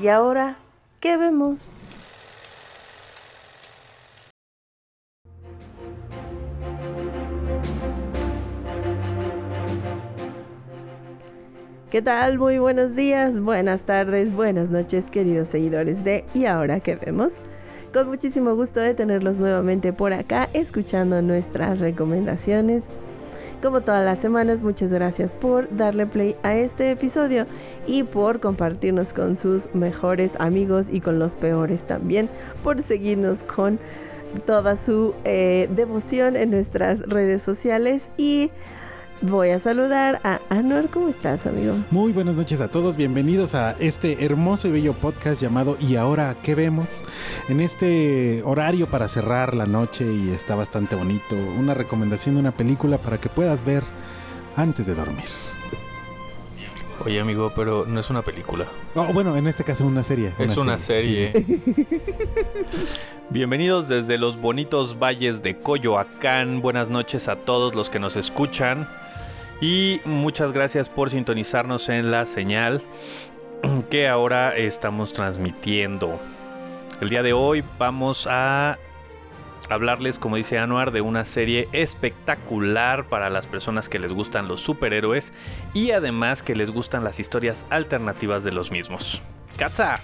¿Y ahora qué vemos? ¿Qué tal? Muy buenos días, buenas tardes, buenas noches, queridos seguidores de ¿Y ahora qué vemos? Con muchísimo gusto de tenerlos nuevamente por acá, escuchando nuestras recomendaciones. Como todas las semanas, muchas gracias por darle play a este episodio y por compartirnos con sus mejores amigos y con los peores también, por seguirnos con toda su eh, devoción en nuestras redes sociales y voy a saludar a Anor. ¿Cómo estás, amigo? Muy buenas noches a todos, bienvenidos a este hermoso y bello podcast llamado ¿Y ahora qué vemos? En este horario para cerrar la noche y está bastante bonito, una recomendación de una película para que puedas ver antes de dormir. Oye amigo, pero no es una película, Oh, bueno, en este caso una serie. es una serie. Sí, sí. Bienvenidos desde los bonitos valles de Coyoacán, buenas noches a todos los que nos escuchan y muchas gracias por sintonizarnos en la señal que ahora estamos transmitiendo. El día de hoy vamos a hablarles, como dice Anuar, de una serie espectacular para las personas que les gustan los superhéroes y además que les gustan las historias alternativas de los mismos. ¡Katza!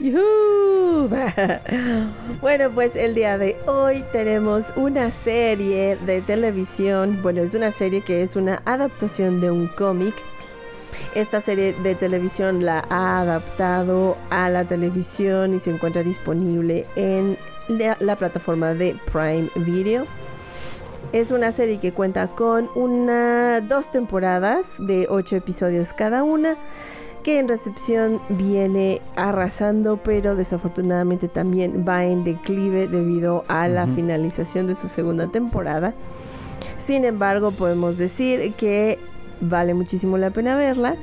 ¡Yujú! bueno, pues el día de hoy tenemos una serie de televisión. Bueno, es una serie que es una adaptación de un cómic. Esta serie de televisión la ha adaptado a la televisión y se encuentra disponible en la, la plataforma de Prime Video. Es una serie que cuenta con una, dos temporadas de ocho episodios cada una que en recepción viene arrasando, pero desafortunadamente también va en declive debido a la finalización de su segunda temporada. Sin embargo, podemos decir que vale muchísimo la pena verla.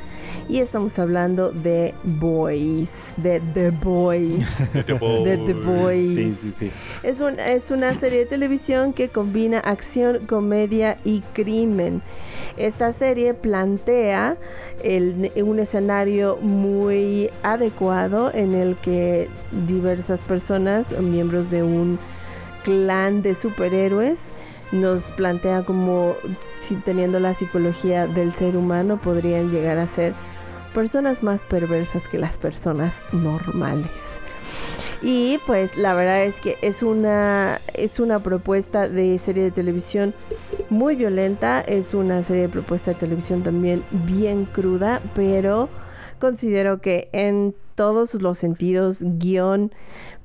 Y estamos hablando de Boys, de The Boys, de The Boys. Sí, sí, sí. Es, un- es una serie de televisión que combina acción, comedia y crimen. Esta serie plantea el- un escenario muy adecuado en el que diversas personas, miembros de un clan de superhéroes, nos plantea como si teniendo la psicología del ser humano podrían llegar a ser personas más perversas que las personas normales. Y pues la verdad es que es una es una propuesta de serie de televisión muy violenta, es una serie de propuesta de televisión también bien cruda, pero considero que en todos los sentidos, guion,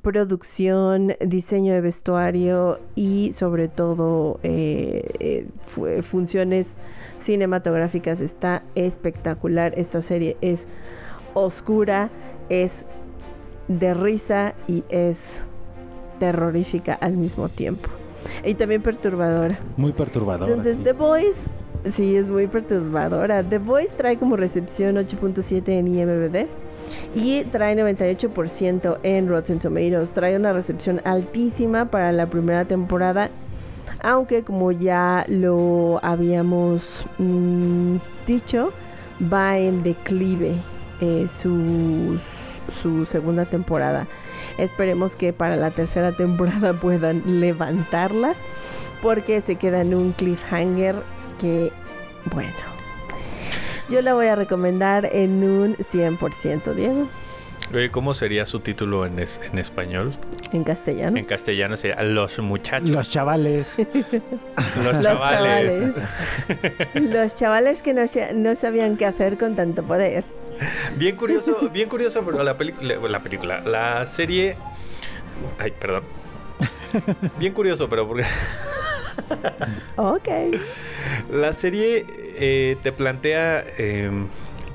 producción, diseño de vestuario y sobre todo eh, eh, fu- funciones cinematográficas está espectacular. Esta serie es oscura, es de risa y es terrorífica al mismo tiempo. Y también perturbadora. Muy perturbadora. Entonces, sí. The Voice, sí, es muy perturbadora. The Voice trae como recepción 8.7 en IMDb y trae 98% en Rotten Tomatoes. Trae una recepción altísima para la primera temporada, aunque como ya lo habíamos mm, dicho, va en declive eh, su, su segunda temporada. Esperemos que para la tercera temporada puedan levantarla porque se queda en un cliffhanger que, bueno, yo la voy a recomendar en un 100%, Diego, Oye, ¿cómo sería su título en, es- en español? en castellano. En castellano sería Los muchachos. Los chavales. Los Los chavales. Los chavales que no, no sabían qué hacer con tanto poder. Bien curioso, bien curioso, pero la película, la película, la serie... Ay, perdón. Bien curioso, pero porque Ok. la serie eh, te plantea eh,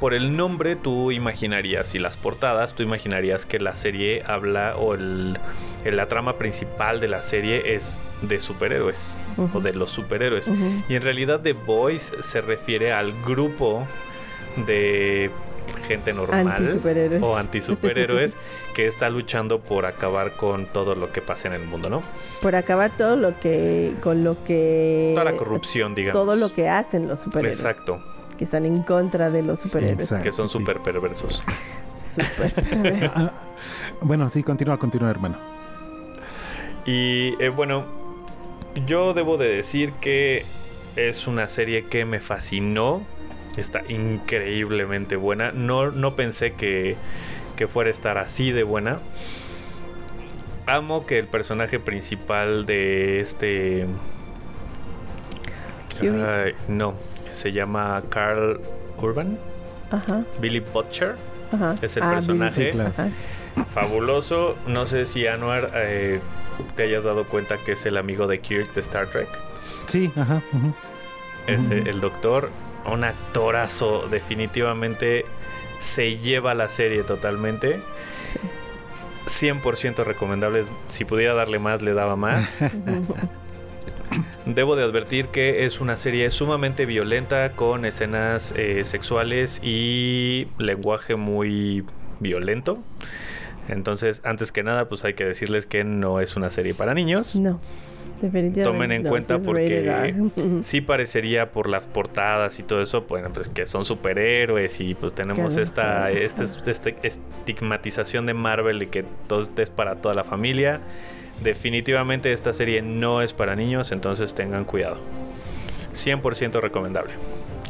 por el nombre tú imaginarías y las portadas, tú imaginarías que la serie habla o el, la trama principal de la serie es de superhéroes o de los superhéroes. Y en realidad The Boys se refiere al grupo de gente normal Antisuperhéroes. o antisuperhéroes que está luchando por acabar con todo lo que pasa en el mundo, ¿no? Por acabar todo lo que, con lo que... Toda la corrupción, digamos. Todo lo que hacen los superhéroes. Exacto, Que están en contra de los superhéroes. exacto. que son sí. súper perversos. Súper perversos. Bueno, sí, continúa, continúa, hermano. Y eh, bueno, yo debo de decir que es una serie que me fascinó. Está increíblemente buena. No, no pensé que, que fuera a estar así de buena. Amo que el personaje principal de este... No, se llama Carl Urban. Ajá, Billy Butcher. ajá. Es el Ah, personaje. Billy. Sí, claro. Ajá. Fabuloso. No sé si Anwar eh, te hayas dado cuenta que es el amigo de Kirk de Star Trek. Sí, ajá. Es el doctor. Un actorazo. Definitivamente se lleva la serie totalmente. Sí. 100% recomendable. Si pudiera darle más, le daba más. Debo de advertir que es una serie sumamente violenta con escenas eh, sexuales y lenguaje muy violento. Entonces, antes que nada, pues hay que decirles que no es una serie para niños. No. Tomen en no, cuenta porque sí parecería por las portadas y todo eso, bueno, pues que son superhéroes y pues tenemos Claro. esta, esta, esta estigmatización de Marvel y que todo es para toda la familia. Definitivamente esta serie no es para niños, entonces tengan cuidado. 100% recomendable.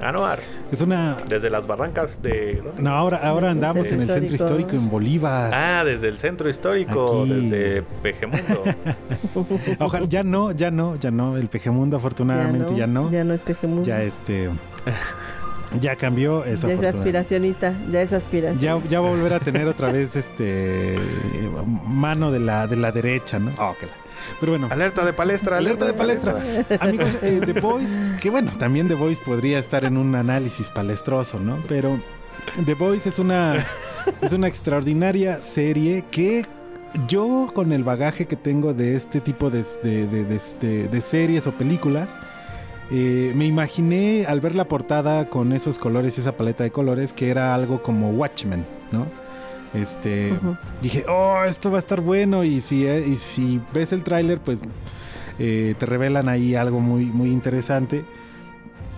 Anuar, Es una. desde las barrancas de... ¿dónde? No, ahora, ahora andamos en el centro histórico. en Bolívar. Ah, desde el centro histórico, Aquí. desde Pejemundo. Ojalá, ya no, ya no, ya no. El Pejemundo afortunadamente ya no. Ya no es Pejemundo. Ya este. Ya cambió eso. Ya es aspiracionista, ya es aspiración. Ya, ya va a volver a tener otra vez este mano de la, de la derecha, ¿no? Oh, que la- Pero bueno, alerta de palestra. alerta de palestra. Amigos, eh, The Voice, que bueno, también The Voice podría estar en un análisis palestroso, ¿no? Pero The Voice es una, es una extraordinaria serie que yo, con el bagaje que tengo de este tipo de, de- de- de- de- de series o películas, eh, me imaginé al ver la portada con esos colores, esa paleta de colores, que era algo como Watchmen, ¿no? Este, dije, oh, esto va a estar bueno. Y si, eh, y si ves el tráiler, pues eh, te revelan ahí algo muy, muy interesante.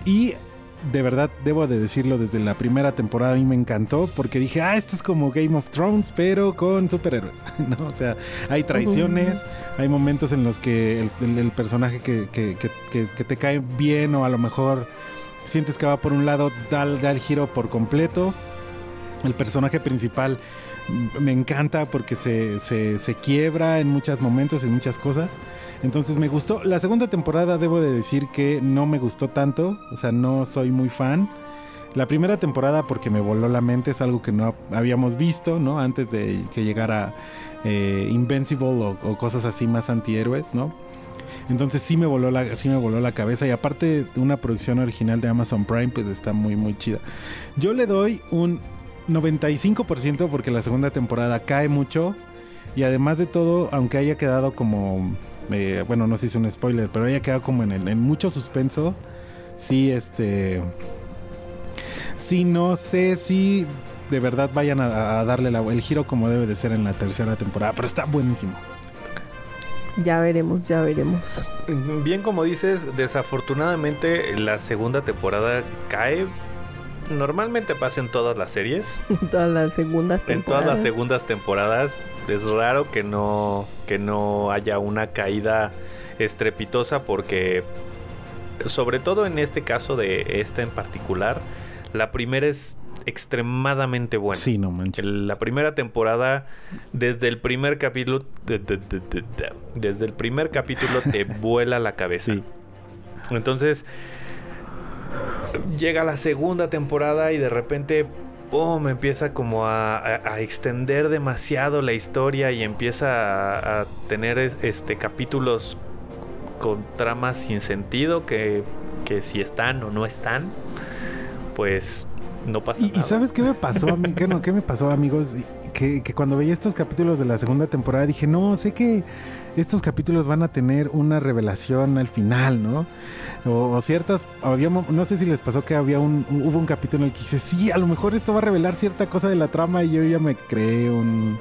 Y de verdad, debo de decirlo, desde la primera temporada a mí me encantó porque dije, ah, esto es como Game of Thrones, pero con superhéroes, ¿no? O sea, hay traiciones, hay momentos en los que el, el- el personaje que, que- que- te cae bien o a lo mejor sientes que va por un lado, da, da el giro por completo. El personaje principal me encanta porque se, se- se quiebra en muchos momentos, en muchas cosas. Entonces me gustó. La segunda temporada debo de decir que no me gustó tanto. O sea, no soy muy fan. La primera temporada porque me voló la mente es algo que no habíamos visto, ¿no? Antes de que llegara eh, Invincible o, o cosas así más antihéroes, ¿no? Entonces sí me voló la, sí me voló la cabeza. Y aparte una producción original de Amazon Prime, pues está muy, muy chida. Yo le doy un 95% porque la segunda temporada cae mucho. Y además de todo, aunque haya quedado como. eh, bueno, no sé si es un spoiler, pero haya quedado como en, el- en mucho suspenso. Sí, este. Sí, no sé si de verdad vayan a, a darle la- el giro como debe de ser en la tercera temporada. Pero está buenísimo. Ya veremos, ya veremos. Bien como dices, desafortunadamente la segunda temporada cae. Normalmente pasa en todas las series. Todas las segundas En todas las temporadas. segundas temporadas es raro que no, que no haya una caída estrepitosa porque sobre todo en este caso de esta en particular, la primera es extremadamente buena. Sí, no manches. La primera temporada, desde el primer capítulo, de- de- de- de- de- desde el primer capítulo te vuela la cabeza. Sí. Entonces, llega la segunda temporada y de repente, ¡pum! empieza como a, a- a extender demasiado la historia y empieza a, a tener es- este capítulos con tramas sin sentido que, que si están o no están, pues no pasa Y, y nada. ¿sabes qué me pasó a mí? ¿Qué, no, ¿Qué me pasó, amigos? Que, que cuando veía estos capítulos de la segunda temporada dije, no, sé que estos capítulos van a tener una revelación al final, ¿no? O, o ciertas, había, no sé si les pasó que había un, hubo un capítulo en el que dice, sí, a lo mejor esto va a revelar cierta cosa de la trama y yo ya me creé un,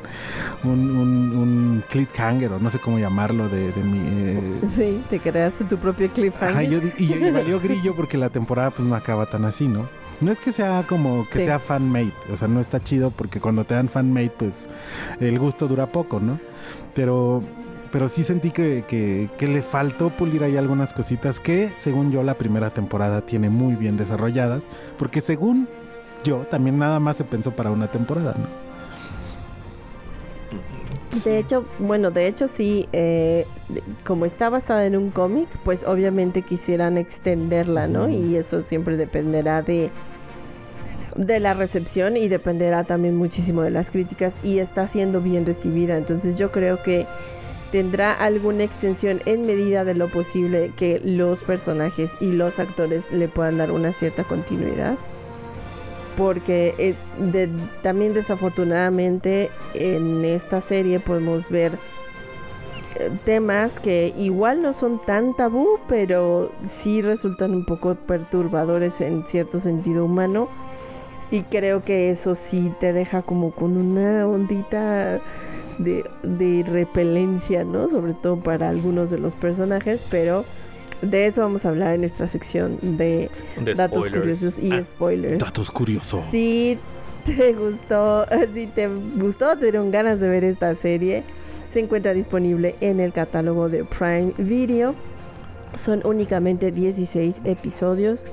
un, un, un cliffhanger o no sé cómo llamarlo de, de mi... eh, Sí, te creaste tu propio cliffhanger. Ajá, yo di- y, y valió grillo porque la temporada pues no acaba tan así, ¿no? No es que sea como que Sí. sea fan-made, o sea, no está chido porque cuando te dan fan-made pues el gusto dura poco, ¿no? Pero, pero sí sentí que, que- que le faltó pulir ahí algunas cositas que según yo la primera temporada tiene muy bien desarrolladas, porque según yo también nada más se pensó para una temporada, ¿no? De hecho, bueno, de hecho sí, eh, como está basada en un cómic, pues obviamente quisieran extenderla, ¿no? Y eso siempre dependerá de de la recepción y dependerá también muchísimo de las críticas y está siendo bien recibida. Entonces yo creo que tendrá alguna extensión en medida de lo posible que los personajes y los actores le puedan dar una cierta continuidad. Porque eh, también desafortunadamente en esta serie podemos ver eh, temas que igual no son tan tabú, pero sí resultan un poco perturbadores en cierto sentido humano. Y creo que eso sí te deja como con una ondita de, de repelencia, ¿no? Sobre todo para algunos de los personajes, pero de eso vamos a hablar en nuestra sección de, De datos spoilers. curiosos y Ah, spoilers. Datos curiosos. Si te gustó, si te gustó, te dieron ganas de ver esta serie, se encuentra disponible en el catálogo de Prime Video. Son únicamente 16 episodios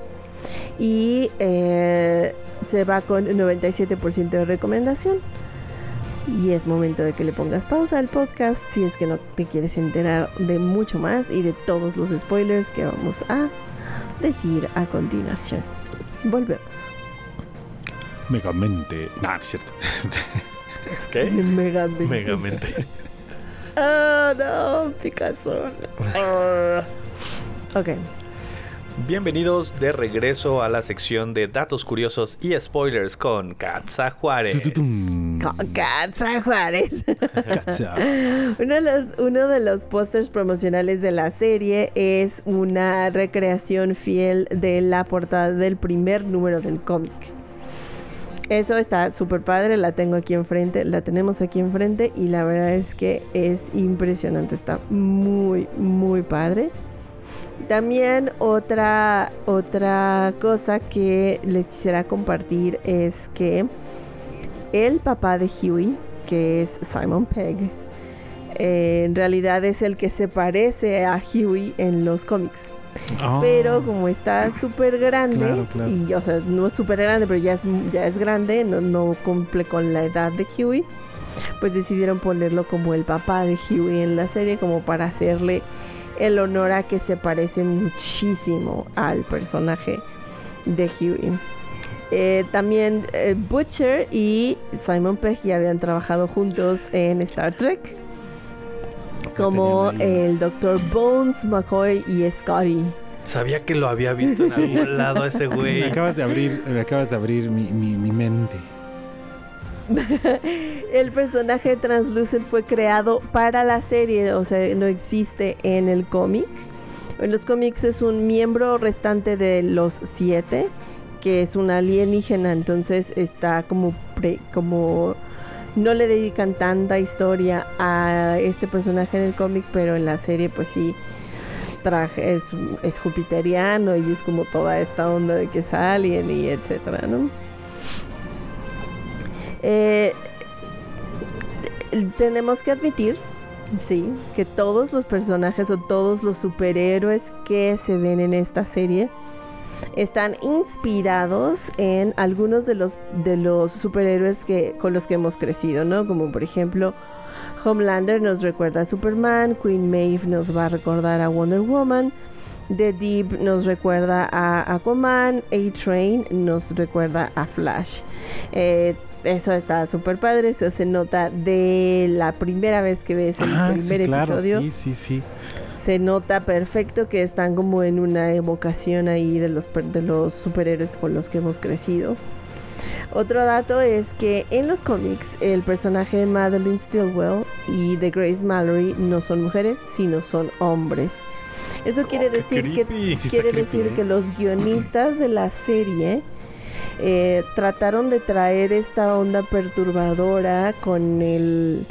y eh, se va con 97% de recomendación. Y es momento de que le pongas pausa al podcast si es que no te quieres enterar de mucho más y de todos los spoilers que vamos a decir a continuación. Volvemos. Megamente. No, no es cierto. ¿Qué? Megamente. Megamente. Oh, no, Picasso. Ah. ok. Bienvenidos de regreso a la sección de datos curiosos y spoilers con Katza Juárez. Con Katza Juárez. Katza. Uno de los, uno de los pósters promocionales de la serie es una recreación fiel de la portada del primer número del cómic. Eso está súper padre, la tengo aquí enfrente, la tenemos aquí enfrente y la verdad es que es impresionante, está muy, muy padre. También otra, otra cosa que les quisiera compartir es que el papá de Huey, que es Simon Pegg, eh, en realidad es el que se parece a Huey en los cómics. Oh. Pero como está súper grande, Claro, claro. y o sea, no es súper grande, pero ya es, ya es grande, no, no cumple con la edad de Huey, pues decidieron ponerlo como el papá de Huey en la serie, como para hacerle el honor a que se parece muchísimo al personaje de Huey. Eh, también eh, Butcher y Simon Pegg ya habían trabajado juntos en Star Trek, como el Dr. Bones, McCoy y Scotty. Sabía que lo había visto en algún lado ese Me güey. acabas de abrir, me acabas de abrir mi, mi, mi mente. El personaje Translucent fue creado para la serie, o sea, no existe en el cómic. En los cómics es un miembro restante de los siete, que es un alienígena, entonces está como, pre- como no le dedican tanta historia a este personaje en el cómic, pero en la serie pues sí traje es, es jupiteriano y es como toda esta onda de que es alien y etcétera, ¿no? Eh, tenemos que admitir, sí, que todos los personajes o todos los superhéroes que se ven en esta serie están inspirados en algunos de los de los superhéroes con los que hemos crecido, ¿no? Como por ejemplo, Homelander nos recuerda a Superman, Queen Maeve nos va a recordar a Wonder Woman, The Deep nos recuerda a Aquaman, A-Train nos recuerda a Flash. Eh, eso está súper padre, eso se nota de la primera vez que ves el Ah, primer sí, claro, episodio. sí, sí, sí. Se nota perfecto que están como en una evocación ahí de los, de los superhéroes con los que hemos crecido. Otro dato es que en los cómics el personaje de Madeline Stillwell y de Grace Mallory no son mujeres, sino son hombres. Eso quiere Oh, qué decir que. Sí quiere creepy, decir ¿eh? que los guionistas de la serie eh, trataron de traer esta onda perturbadora con el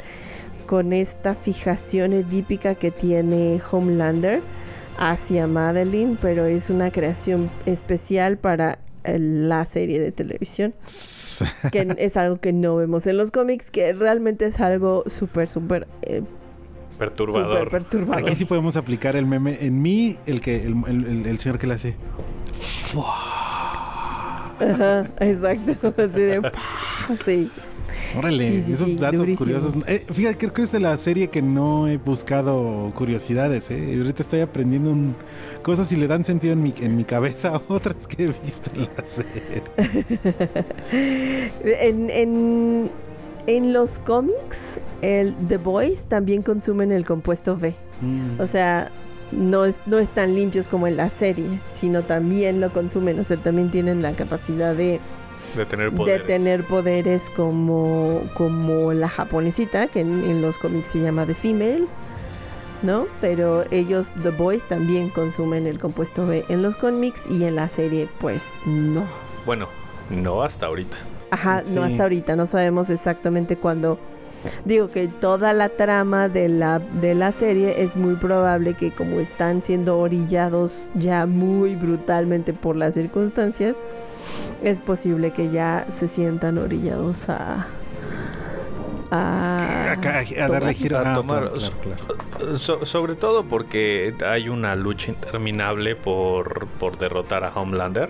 con esta fijación edípica que tiene Homelander hacia Madeline, pero es una creación especial para eh, la serie de televisión, que es algo que no vemos en los cómics, que realmente es algo súper, súper, eh, Perturbador. perturbador. Aquí sí podemos aplicar el meme. En mí, el que el, el- el- el señor que le hace. Ajá, exacto, así de, ¡pah! sí. Órale, Sí, sí, esos sí, datos durísimo. curiosos. Eh, fíjate, creo que es de la serie que no he buscado curiosidades. ¿eh? Ahorita estoy aprendiendo un- cosas y le dan sentido en mi, en mi cabeza a otras que he visto en la serie. En, en, en los cómics, el The Boys también consumen el compuesto V. Mm. O sea, no, es, no están limpios como en la serie, sino también lo consumen. O sea, también tienen la capacidad de, De tener de poderes. tener poderes como, como la japonesita, que en, en los cómics se llama The Female. ¿No? Pero ellos, The Boys, también consumen el compuesto B en los cómics y en la serie, pues no. Bueno, no hasta ahorita. Ajá, Sí. no hasta ahorita, no sabemos exactamente cuándo. Digo que toda la trama de la, de la serie es muy probable que como están siendo orillados ya muy brutalmente por las circunstancias, es posible que ya se sientan orillados a... A, a darle giro. A Ah, tomar- claro, claro, claro. So- sobre todo porque hay una lucha interminable por, por derrotar a Homelander.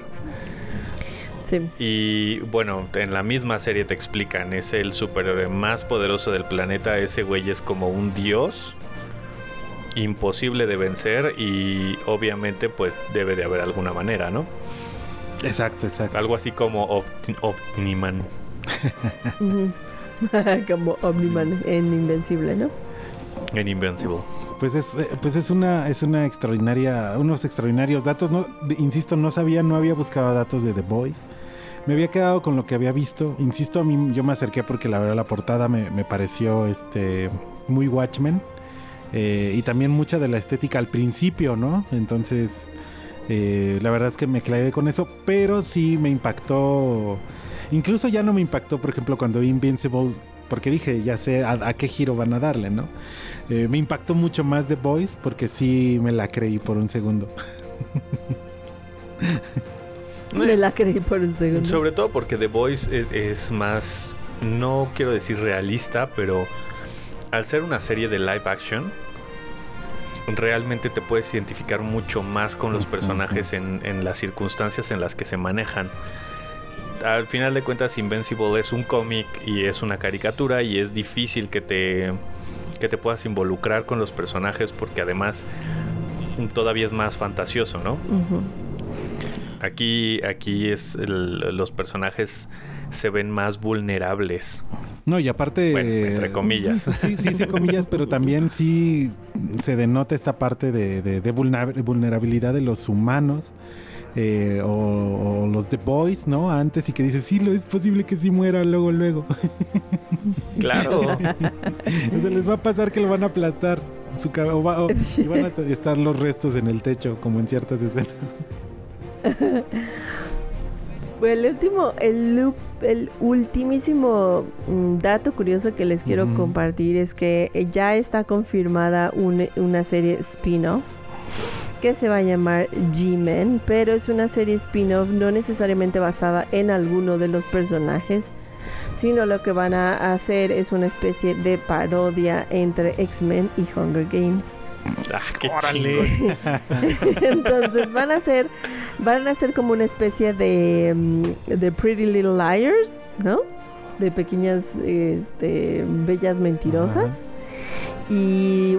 Sí, Y bueno, en la misma serie te explican, es el superhéroe más poderoso del planeta, ese güey es como un dios, imposible de vencer y obviamente pues debe de haber alguna manera, ¿no? Exacto, exacto. Algo así como Omniman. como Omniman en Invencible, ¿no? En Invincible. Pues es, eh, pues es una, es una extraordinaria, unos extraordinarios datos. No, insisto, no sabía, no había buscado datos de The Boys. Me había quedado con lo que había visto. Insisto, a mí yo me acerqué porque la verdad la portada me, me pareció este muy Watchmen. Eh, y también mucha de la estética al principio, ¿no? Entonces, eh, la verdad es que me clavé con eso, pero sí me impactó. Incluso ya no me impactó, por ejemplo, cuando vi Invincible, porque dije, ya sé a, a qué giro van a darle, ¿no? Eh, me impactó mucho más The Boys porque sí me la creí por un segundo. Me la creí por un segundo. Sobre todo porque The Voice es, es más, no quiero decir realista, pero al ser una serie de live action, realmente te puedes identificar mucho más con los personajes en, en las circunstancias en las que se manejan. Al final de cuentas, Invincible es un cómic y es una caricatura y es difícil que te, que te puedas involucrar con los personajes porque además todavía es más fantasioso, ¿no? Aquí, aquí es el- los personajes se ven más vulnerables. No, y aparte... Bueno, entre comillas. Sí, sí, sí, comillas, pero también sí se denota esta parte de, de- de vulnerabilidad de los humanos. Eh, o, o los The Boys, ¿no? Antes y que dices, sí, lo es posible que sí muera luego, luego. Claro. o sea, les va a pasar que lo van a aplastar. Su cabe- o va- o- y van a estar los restos en el techo, como en ciertas escenas. Bueno, el último, el, ultimísimo mm, dato curioso que les quiero compartir es que eh, ya está confirmada un- una serie spin-off que se va a llamar G-Men, pero es una serie spin-off no necesariamente basada en alguno de los personajes, sino lo que van a hacer es una especie de parodia entre X-Men y Hunger Games. Ah, qué. Entonces van a ser van a ser como una especie de mm, de Pretty Little Liars, ¿no? De pequeñas este, bellas mentirosas. Y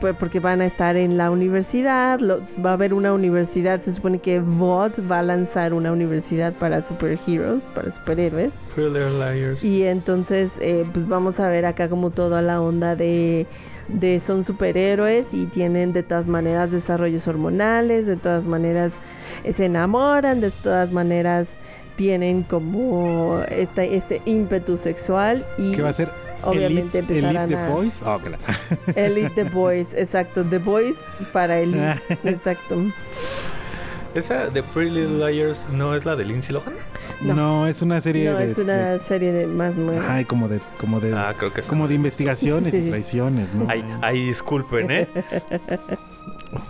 pues porque van a estar en la universidad, lo- va a haber una universidad, se supone que VOT va a lanzar una universidad para superheroes, para superhéroes. Liars. Y entonces, eh, pues vamos a ver acá como toda la onda de, de son superhéroes y tienen de todas maneras desarrollos hormonales, de todas maneras eh, se enamoran, de todas maneras tienen como este, este ímpetu sexual y ¿Qué va a ser? Obviamente Elite, Elite empezarán The a- Boys. Oh, claro. Elite The Boys, exacto, The Boys para Elite, exacto. ¿Esa de Pretty Little Liars no es la de Lindsay Lohan? No. No. es una serie No, de, es una de- serie de más nueva. ay, como de, como de, Ah, creo que como de investigaciones y traiciones, ¿no? Ay, ay, disculpen, ¿eh?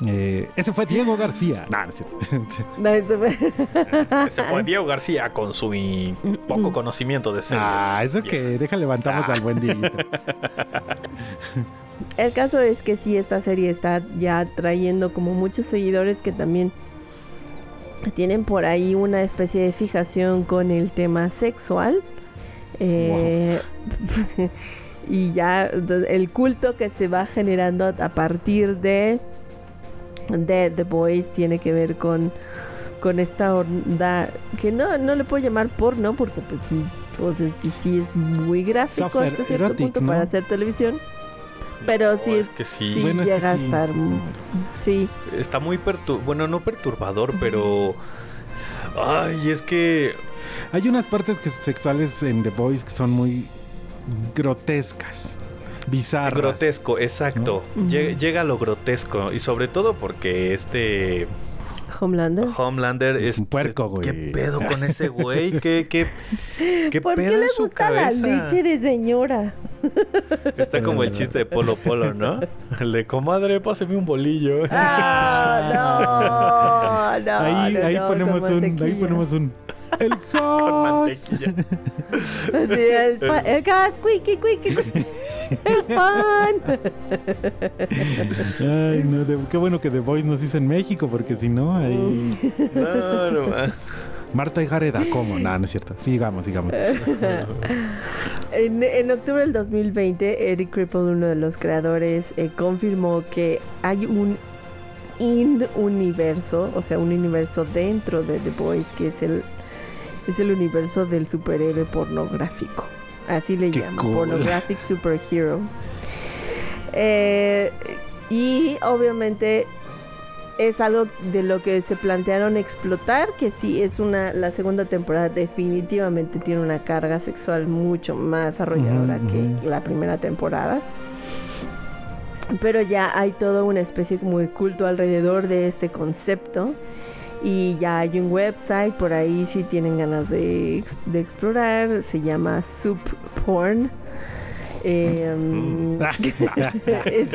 Eh, ese fue Diego García. No, no es cierto. No, eso fue- Ese fue Diego García con su poco conocimiento de series. ah, eso que deja levantamos Ah. al buen Dieguito. El caso es que sí, esta serie está ya trayendo como muchos seguidores que también tienen por ahí una especie de fijación con el tema sexual. Eh, y ya el culto que se va generando a partir de, de The Boys tiene que ver con, con esta onda que no, no le puedo llamar porno porque pues, pues es que sí es muy gráfico hasta cierto erotic, punto ¿no? para hacer televisión. Pero No, sí, es es, que sí. sí Bueno, es que llega a estar. sí está- Sí, Está muy perturbador. Bueno, no perturbador, pero. Ay, es que. Hay unas partes que- sexuales en The Boys que son muy grotescas, bizarras. Grotesco, exacto. ¿No? Llega, llega a lo grotesco. Y sobre todo porque este. Homelander. Homelander Es un puerco, güey. ¿Qué pedo con ese güey? ¿Qué, qué, qué ¿Por pedo qué le en su gusta cabeza? la leche de señora? Está como el chiste de Polo Polo, ¿no? El de comadre, páseme un bolillo. Ah, no, no, ahí no, ahí no, ponemos un, ahí ponemos un. El Con host. mantequilla. Sí, el, pa- el gas, cuiqui, cuiqui, cuiqui. El pan. Ay, no, de- qué bueno que The Voice nos hizo en México, porque si no, ahí. No, no, ma. Marta y Gareda, ¿cómo? No, no es cierto. Sigamos, sigamos. En, en octubre del 2020, Eric Cripple, uno de los creadores, eh, confirmó que hay un in-universo, o sea, un universo dentro de The Boys, que es el, es el universo del superhéroe pornográfico. Así le Qué llaman, cool. Pornographic Superhero. Eh, y obviamente es algo de lo que se plantearon explotar, que sí es una, la segunda temporada definitivamente tiene una carga sexual mucho más arrolladora que la primera temporada. Pero ya hay toda una especie como de culto alrededor de este concepto. Y ya hay un website por ahí si tienen ganas de, de explorar. Se llama Soup Porn. Eh, mm, es,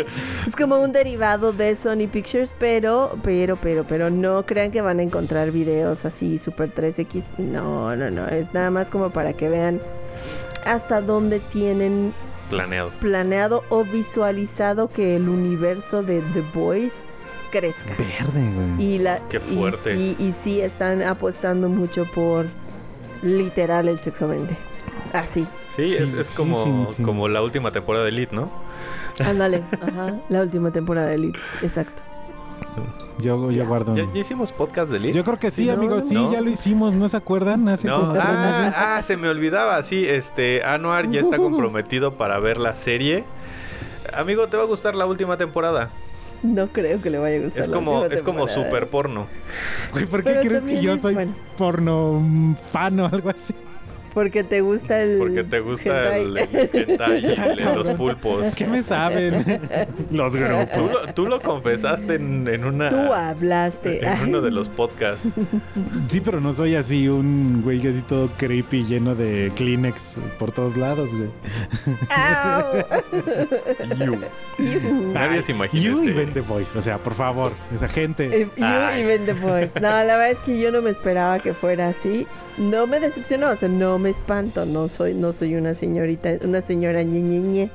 es como un derivado de Sony Pictures, pero, pero, pero, pero no crean que van a encontrar videos así super 3X. No, no, no. Es nada más como para que vean hasta dónde tienen Planeado. planeado o visualizado que el universo de The Boys crezca. Verde, güey. Y la Qué y fuerte. sí, y sí están apostando mucho por literal el sexo 20. Así. Sí, Sí, es, es sí, como, sí, sí. como la última temporada de Elite, ¿no? Ándale, ajá, la última temporada de Elite, exacto. Yo, yo guardo. ¿Ya, ya hicimos podcast de Elite? Yo creo que sí, No, amigos, sí, no. ya lo hicimos, ¿no se acuerdan? Hace No, como tres ah, meses. ah, se me olvidaba, sí, este, Anuar ya está comprometido para ver la serie. Amigo, te va a gustar la última temporada. No creo que le vaya a gustar. Es como, es como super porno. Güey, ¿por qué Pero crees que yo soy bueno. porno fan o algo así? Porque te gusta el. Porque te gusta el, hentai. el hentai y el- los pulpos. ¿Qué me saben? Los Tú grupos. lo, tú lo confesaste en, en una... Tú hablaste. En uno de los podcasts. Sí, pero no soy así un güey así todo creepy lleno de Kleenex por todos lados, güey. You. Iu. Nadie se imagina You y Ben The Voice, o sea, por favor, esa gente. Eh, You Ay. y Ben The Boys. No, la verdad es que yo no me esperaba que fuera así. No me decepcionó, o sea, no me espanto. No soy, no soy una señorita, una señora ñe, ñe, ñe.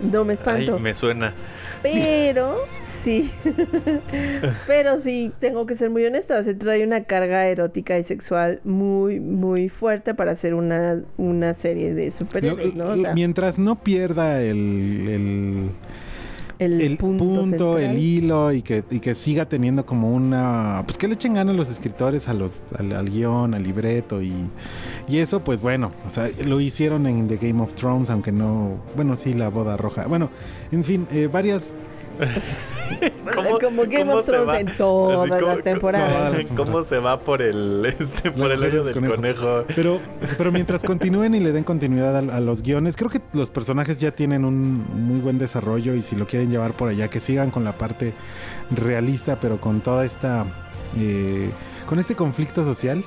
No me Ay, espanto. me suena. Pero sí. Pero sí, tengo que ser muy honesta. Se trae una carga erótica y sexual muy, muy fuerte para hacer una, una serie de superhéroes, ¿no? O sea, Mientras no pierda el, el, el, el punto, el hilo y que, y que siga teniendo como una... Pues que le echen ganas los escritores a los, al, al guion, al libreto y, y eso pues bueno, o sea, lo hicieron en The Game of Thrones, aunque no... Bueno, sí, la boda roja. Bueno, en fin, eh, varias ¿Cómo- Como Game of se Thrones va? en todas Así, ¿cómo- las temporadas. todas las ¿Cómo se va por el este por el del conejo? Pero, pero mientras continúen y le den continuidad a, a los guiones, creo que los personajes ya tienen un muy buen desarrollo y si lo quieren llevar por allá, que sigan con la parte realista, pero con toda esta... eh, con este conflicto social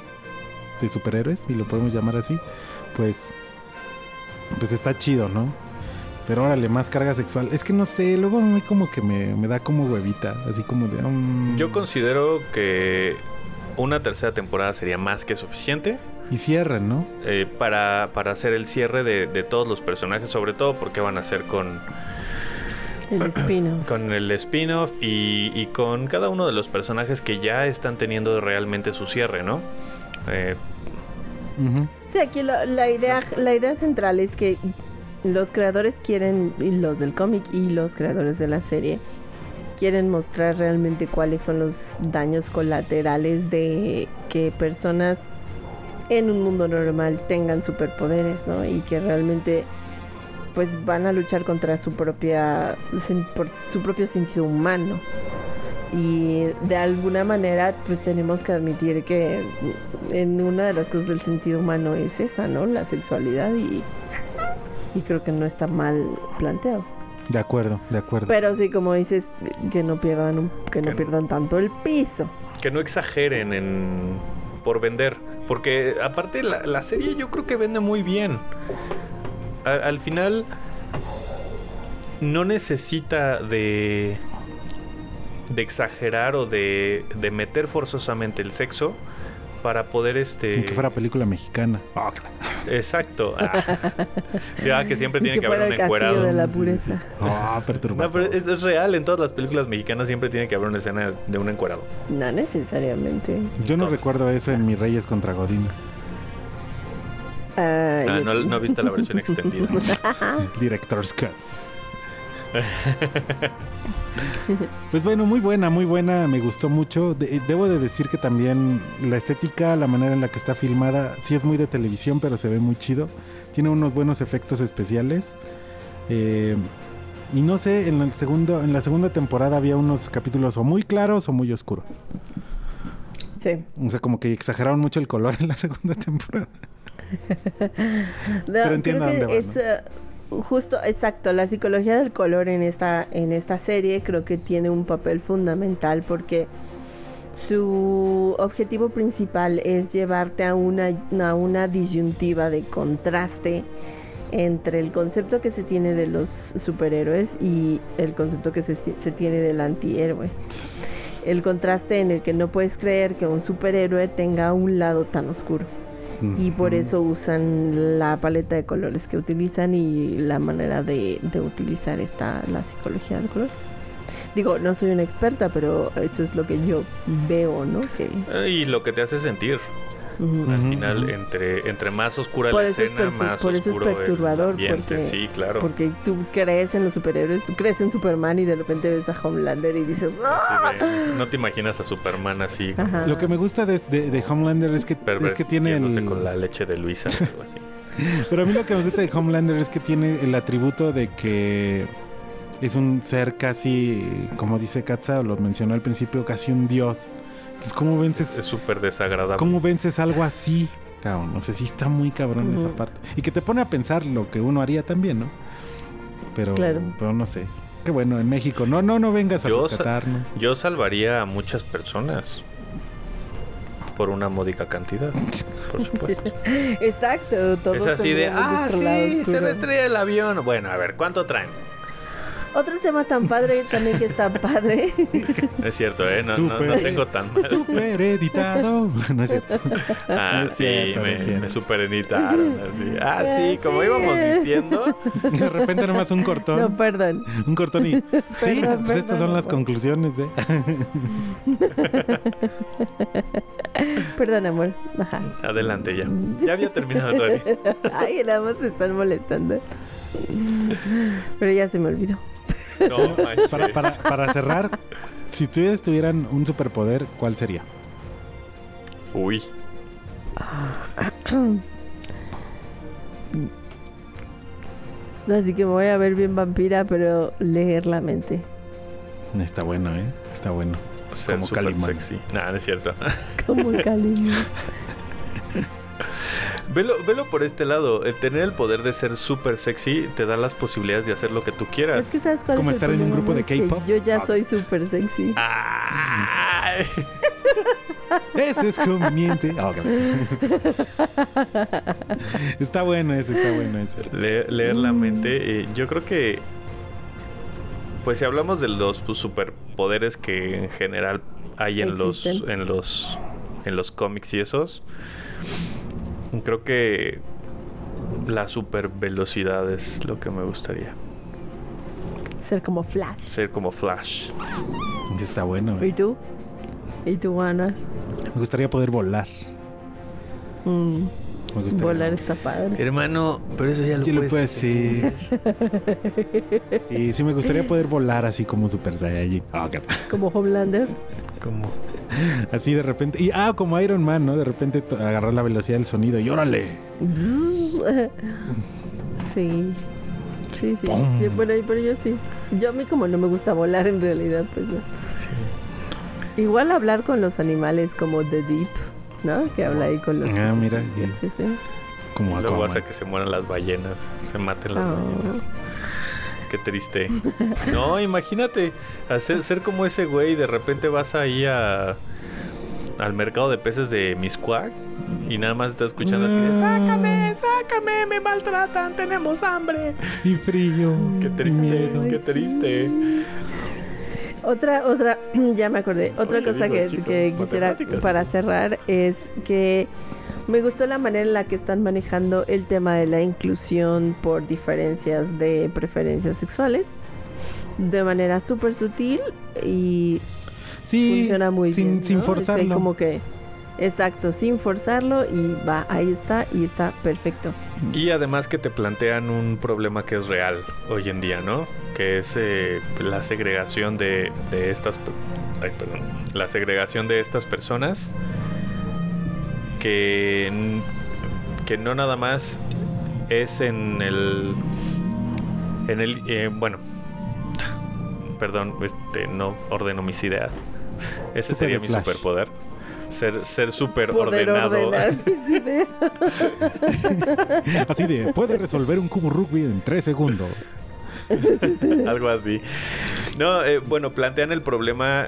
de superhéroes, si lo podemos llamar así, pues... Pues está chido, ¿no? Pero órale, más carga sexual. Es que no sé, luego a mí como que me, me da como huevita, así como de... mm, Yo considero que una tercera temporada sería más que suficiente Y cierran, ¿no? eh, para, para hacer el cierre de, de todos los personajes, sobre todo porque van a hacer con, El espino. con el spin-off y, y con cada uno de los personajes que ya están teniendo realmente su cierre, ¿no? Eh. Sí, aquí lo- la, idea, la idea central es que los creadores quieren, y los del cómic y los creadores de la serie, quieren mostrar realmente cuáles son los daños colaterales de que personas en un mundo normal tengan superpoderes, ¿no? Y que realmente pues van a luchar contra su propia por su propio sentido humano. Y de alguna manera pues tenemos que admitir que en una de las cosas del sentido humano es esa, ¿no? La sexualidad y, y creo que no está mal planteado. De acuerdo, de acuerdo. Pero sí, como dices, que no pierdan un- que no pierdan tanto el piso. que no exageren en por vender. Porque aparte la, la serie yo creo que vende muy bien. A- al final no necesita de de exagerar o de, de meter forzosamente el sexo para poder este que fuera película mexicana. Ah, claro. exacto Ah. Sí, ah, que siempre tiene que haber un encuerado de la pureza. Ah, no, pero es, es real en todas las películas mexicanas siempre tiene que haber una escena de un encuerado No necesariamente. Yo no recuerdo eso en Mi Reyes contra Godín. Ah, Ah, y- no, no viste la versión extendida Director's Cut. Pues bueno, muy buena, muy buena, me gustó mucho. De- debo de decir que también la estética, la manera en la que está filmada, sí es muy de televisión, pero se ve muy chido. Tiene unos buenos efectos especiales. Eh, y no sé, en el segundo, en la segunda temporada había unos capítulos o muy claros o muy oscuros. Sí. O sea, como que exageraron mucho el color en la segunda temporada. No, Pero entiendo dónde va, es eh, justo, exacto, la psicología del color en esta, en esta serie creo que tiene un papel fundamental porque su objetivo principal es llevarte a una, a una disyuntiva de contraste entre el concepto que se tiene de los superhéroes y el concepto que se, se tiene del antihéroe. El contraste en el que no puedes creer que un superhéroe tenga un lado tan oscuro y por eso usan la paleta de colores que utilizan y la manera de, de utilizar esta la psicología del color. Digo, no soy una experta, pero eso es lo que yo veo, ¿no? Que Eh, Y lo que te hace sentir. Al final, entre, entre más oscura Por la es escena, perfu- más por eso es el perturbador, ambiente. porque- Sí, claro. porque tú crees en los superhéroes, tú crees en Superman y de repente ves a Homelander y dices, ¡Ah! De- no te imaginas a Superman así, Ajá. Lo que me gusta de, de- de Homelander es que, es que tiene el... con la leche de Luisa o algo así. Pero a mí lo que me gusta de Homelander es que tiene el atributo de que es un ser casi, como dice Katza, o lo mencionó al principio, casi un dios. Entonces, ¿cómo vences, Es súper desagradable. cómo vences algo así? Cabrón, no sé si está muy cabrón esa parte. Y que te pone a pensar lo que uno haría también, ¿no? Pero, Claro. pero no sé. Qué bueno, en México. No, no, no vengas a Yo rescatarnos. Yo salvaría a muchas personas por una módica cantidad, por supuesto. Exacto, todos es así de, ah, sí, se oscuro". me estrella el avión. Bueno, a ver, ¿cuánto traen? Otro tema tan padre también que está padre. Es cierto, ¿eh? No, no, no Súper. tengo tan mal. Super editado. no es cierto. Ah, No es sí, cierto, no me, cierto. me super editaron. Así. Ah, sí, como íbamos diciendo. De repente nomás un cortón. No, perdón. Un cortón y... Sí, Perdón, pues estas son perdón. las conclusiones de... Perdón, amor. Ajá. Adelante ya. Ya había terminado realidad. Ay, nada más me están molestando. Pero ya se me olvidó. No, manches. Para, para, para cerrar, si ustedes tuvieran un superpoder, ¿cuál sería? Uy, Así que me voy a ver bien vampira, pero leer la mente. Está bueno, ¿eh? Está bueno. Como Calimán. sexy. Nada, no es cierto. Como Calimán. velo, velo por este lado. El tener el poder de ser súper sexy te da las posibilidades de hacer lo que tú quieras. Es que sabes cuál Como es el estar en un grupo de K-pop. Yo ya Ah. soy súper sexy. Ay. Eso es conveniente. Ah, está bueno ese, está bueno ese. Le- leer la mente. eh, yo creo que. Pues si hablamos de los pues, superpoderes que en general hay en los. En los. en los cómics y esos. Creo que. La super velocidad es lo que me gustaría. Ser como Flash. Ser como Flash. Está bueno. ¿Y ¿eh? tú? ¿Y tú, Ana? Me gustaría poder volar. Mm, Me volar está padre. Hermano, pero eso ya lo lo puedes puede hacer. Sí, sí me gustaría poder volar así como Super Saiyajin. Ah. Como Homelander. Como. Así de repente. Y ah, como Iron Man, ¿no? De repente to- agarrar la velocidad del sonido y órale. Sí. Sí, sí. Sí, Bueno, pero yo sí. Yo a mí como no me gusta volar en realidad, pues no. Sí. Igual hablar con los animales como The Deep, ¿no? Que habla ahí con los... Ah, mira, Sí, y- sí, sí. Como Luego Aquaman. hace que se mueran las ballenas, se maten las Oh. ballenas. Qué triste. No, imagínate hacer, ser como ese güey, de repente vas ahí a al mercado de peces de Miscuac y nada más estás escuchando así de Ah. sácame, sácame, me maltratan, tenemos hambre. Y frío. Qué y triste, miedo. qué triste. Otra, otra, ya me acordé. Otra Oye, cosa que, chico, que quisiera para cerrar es que me gustó la manera en la que están manejando el tema de la inclusión por diferencias de preferencias sexuales de manera súper sutil y Sí, funciona muy sin, bien. sin forzarlo. como que, exacto, sin forzarlo y va, ahí está y está perfecto. Y además que te plantean un problema que es real hoy en día, ¿no? Que es eh, la segregación de, de estas... Ay, perdón. La segregación de estas personas que, que no nada más es en el... En el... eh, bueno. Perdón, este, no ordeno mis ideas. Ese sería mi Flash. superpoder. Ser, ser súper ordenado. Así de, puede resolver un cubo rugby en tres segundos. Algo así. No, eh, bueno, plantean el problema,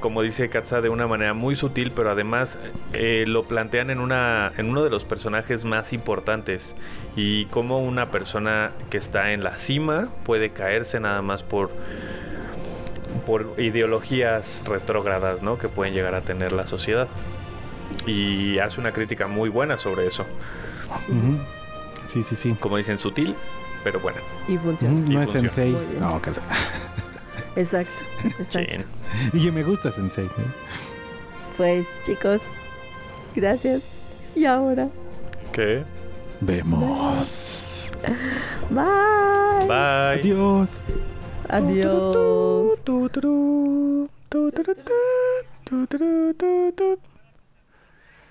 como dice Katza, de una manera muy sutil, pero además eh, lo plantean en, una, en uno de los personajes más importantes. Y cómo una persona que está en la cima puede caerse nada más por, por ideologías retrógradas, ¿no? Que pueden llegar a tener la sociedad. Y hace una crítica muy buena sobre eso. Sí, sí, sí. Como dicen, sutil, pero buena. Y funciona. Y No es funciona. Sensei. Muy bien. No, ok. Exacto, exacto. Chin. Y que me gusta Sensei. ¿eh? Pues chicos, gracias. Y ahora, ¿Qué? Vemos. bye. Bye. Adiós. 안녕.